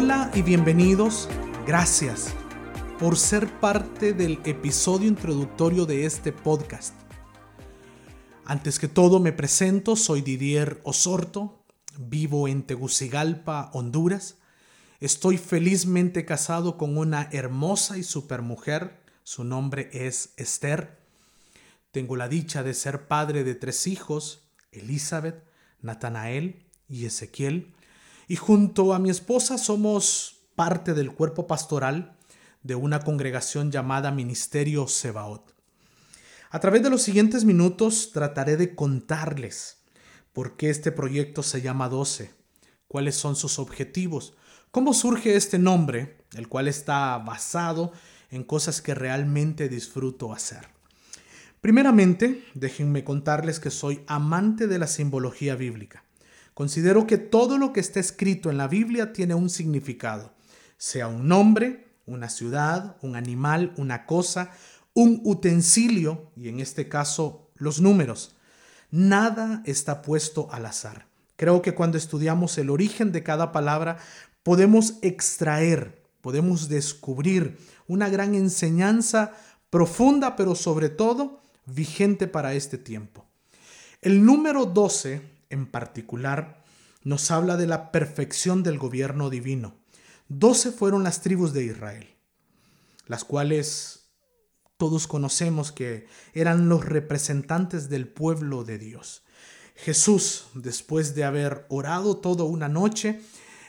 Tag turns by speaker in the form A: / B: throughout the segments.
A: Hola y bienvenidos. Gracias por ser parte del episodio introductorio de este podcast. Antes que todo me presento, soy Didier Osorto, vivo en Tegucigalpa, Honduras. Estoy felizmente casado con una hermosa y supermujer, su nombre es Esther. Tengo la dicha de ser padre de tres hijos, Elizabeth, Natanael y Ezequiel y junto a mi esposa somos parte del cuerpo pastoral de una congregación llamada Ministerio Sebaot. A través de los siguientes minutos trataré de contarles por qué este proyecto se llama 12, cuáles son sus objetivos, cómo surge este nombre, el cual está basado en cosas que realmente disfruto hacer. Primeramente, déjenme contarles que soy amante de la simbología bíblica. Considero que todo lo que está escrito en la Biblia tiene un significado, sea un nombre, una ciudad, un animal, una cosa, un utensilio y en este caso los números. Nada está puesto al azar. Creo que cuando estudiamos el origen de cada palabra podemos extraer, podemos descubrir una gran enseñanza profunda, pero sobre todo vigente para este tiempo. El número 12 en particular nos habla de la perfección del gobierno divino. Doce fueron las tribus de Israel, las cuales todos conocemos que eran los representantes del pueblo de Dios. Jesús, después de haber orado toda una noche,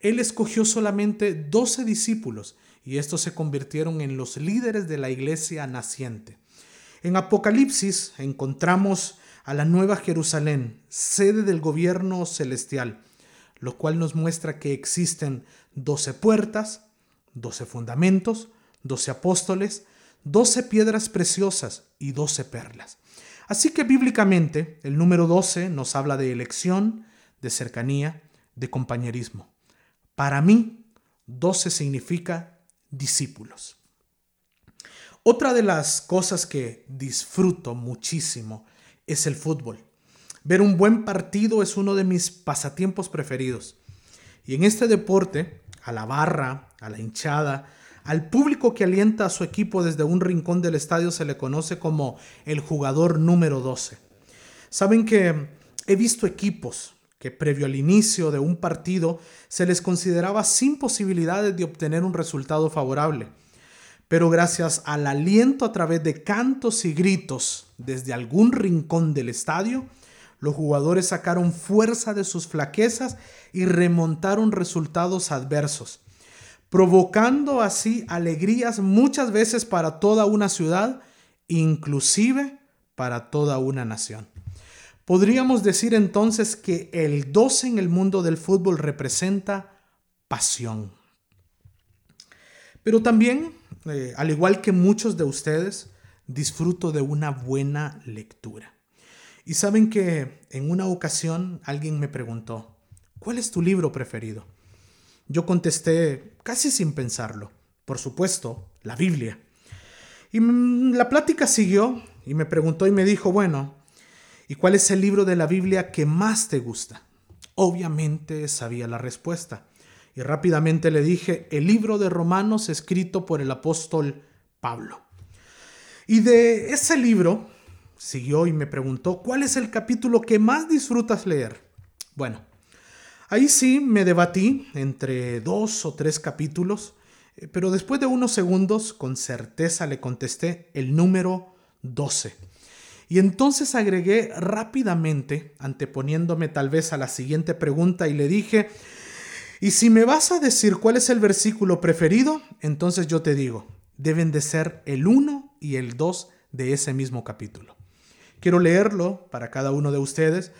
A: él escogió solamente doce discípulos y estos se convirtieron en los líderes de la iglesia naciente. En Apocalipsis encontramos a la Nueva Jerusalén, sede del gobierno celestial, lo cual nos muestra que existen doce puertas, doce fundamentos, doce apóstoles, doce piedras preciosas y doce perlas. Así que bíblicamente el número 12 nos habla de elección, de cercanía, de compañerismo. Para mí, 12 significa discípulos. Otra de las cosas que disfruto muchísimo es el fútbol. Ver un buen partido es uno de mis pasatiempos preferidos. Y en este deporte, a la barra, a la hinchada, al público que alienta a su equipo desde un rincón del estadio se le conoce como el jugador número 12. Saben que he visto equipos que previo al inicio de un partido se les consideraba sin posibilidades de obtener un resultado favorable pero gracias al aliento a través de cantos y gritos desde algún rincón del estadio, los jugadores sacaron fuerza de sus flaquezas y remontaron resultados adversos, provocando así alegrías muchas veces para toda una ciudad, inclusive para toda una nación. Podríamos decir entonces que el 12 en el mundo del fútbol representa pasión. Pero también eh, al igual que muchos de ustedes, disfruto de una buena lectura. Y saben que en una ocasión alguien me preguntó, ¿cuál es tu libro preferido? Yo contesté casi sin pensarlo, por supuesto, la Biblia. Y la plática siguió y me preguntó y me dijo, bueno, ¿y cuál es el libro de la Biblia que más te gusta? Obviamente sabía la respuesta. Y rápidamente le dije, el libro de Romanos escrito por el apóstol Pablo. Y de ese libro, siguió y me preguntó, ¿cuál es el capítulo que más disfrutas leer? Bueno, ahí sí me debatí entre dos o tres capítulos, eh, pero después de unos segundos, con certeza le contesté el número 12. Y entonces agregué rápidamente, anteponiéndome tal vez a la siguiente pregunta, y le dije, y si me vas a decir cuál es el versículo preferido, entonces yo te digo, deben de ser el 1 y el 2 de ese mismo capítulo. Quiero leerlo para cada uno de ustedes.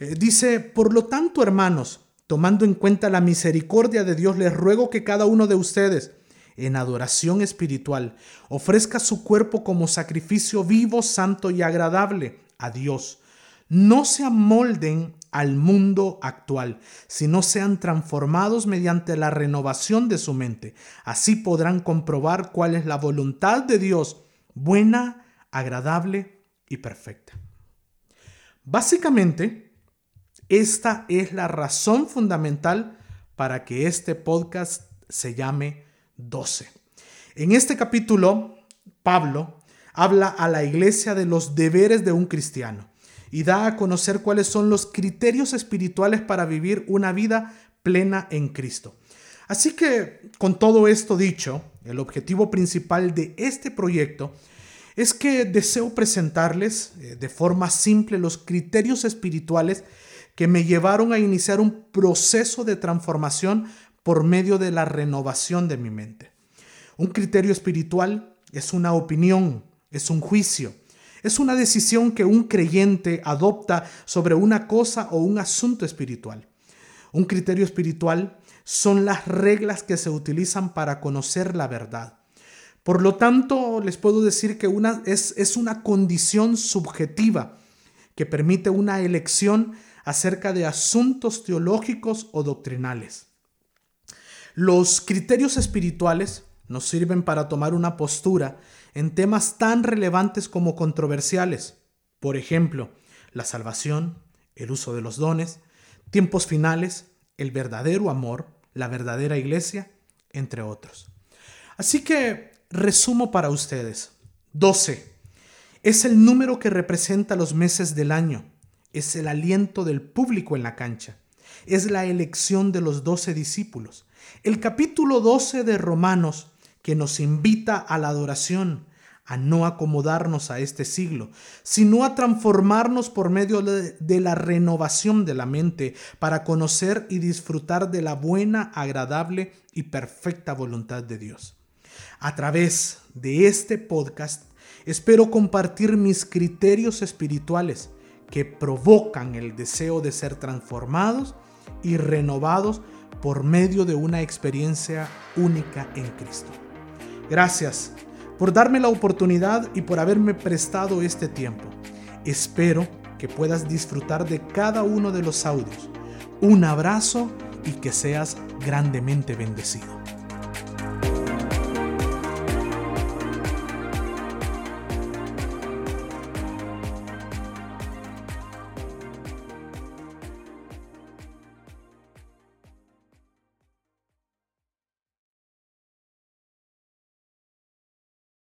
A: Eh, dice, por lo tanto, hermanos, tomando en cuenta la misericordia de Dios, les ruego que cada uno de ustedes, en adoración espiritual, ofrezca su cuerpo como sacrificio vivo, santo y agradable a Dios. No se amolden al mundo actual, sino sean transformados mediante la renovación de su mente. Así podrán comprobar cuál es la voluntad de Dios, buena, agradable y perfecta. Básicamente, esta es la razón fundamental para que este podcast se llame 12. En este capítulo, Pablo habla a la iglesia de los deberes de un cristiano y da a conocer cuáles son los criterios espirituales para vivir una vida plena en Cristo. Así que, con todo esto dicho, el objetivo principal de este proyecto es que deseo presentarles eh, de forma simple los criterios espirituales que me llevaron a iniciar un proceso de transformación por medio de la renovación de mi mente. Un criterio espiritual es una opinión, es un juicio, es una decisión que un creyente adopta sobre una cosa o un asunto espiritual. Un criterio espiritual son las reglas que se utilizan para conocer la verdad. Por lo tanto, les puedo decir que una, es, es una condición subjetiva que permite una elección acerca de asuntos teológicos o doctrinales. Los criterios espirituales nos sirven para tomar una postura en temas tan relevantes como controversiales. Por ejemplo, la salvación, el uso de los dones, tiempos finales, el verdadero amor, la verdadera iglesia, entre otros. Así que resumo para ustedes. 12. Es el número que representa los meses del año. Es el aliento del público en la cancha. Es la elección de los doce discípulos. El capítulo 12 de Romanos que nos invita a la adoración, a no acomodarnos a este siglo, sino a transformarnos por medio de, la renovación de la mente para conocer y disfrutar de la buena, agradable y perfecta voluntad de Dios. A través de este podcast espero compartir mis criterios espirituales que provocan el deseo de ser transformados y renovados por medio de una experiencia única en Cristo. Gracias por darme la oportunidad y por haberme prestado este tiempo. Espero que puedas disfrutar de cada uno de los audios. Un abrazo y que seas grandemente bendecido.